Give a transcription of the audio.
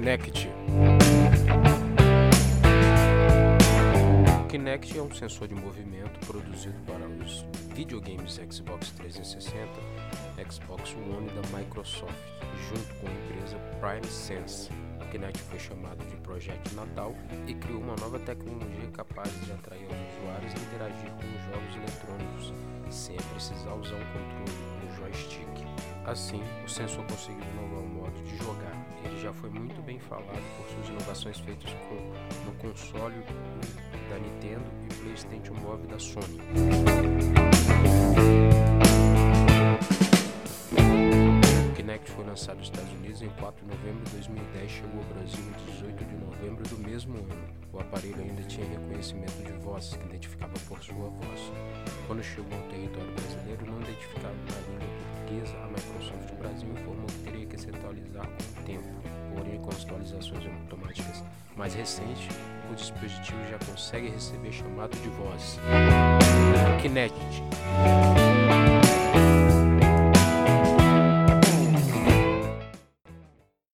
Kinect. O Kinect é um sensor de movimento produzido para os videogames Xbox 360, Xbox One da Microsoft, junto com a empresa Prime Sense. O Kinect foi chamado de Projeto Natal e criou uma nova tecnologia capaz de atrair os usuários e interagir com os jogos eletrônicos sem precisar usar um controle, um joystick. Assim, o sensor conseguiu inovar o modo de jogar. Já foi muito bem falado por suas inovações feitas com, no console da Nintendo e PlayStation Move da Sony. O Kinect foi lançado nos Estados Unidos em 4 de novembro de 2010 chegou ao Brasil em 18 de novembro do mesmo ano. O aparelho ainda tinha reconhecimento de voz, que identificava por sua voz. Quando chegou ao território brasileiro, não identificava na língua portuguesa, a Microsoft Brasil informou que teria que se atualizar com o tempo. Porém, com atualizações automáticas mais recentes, o dispositivo já consegue receber chamado de voz. Kinect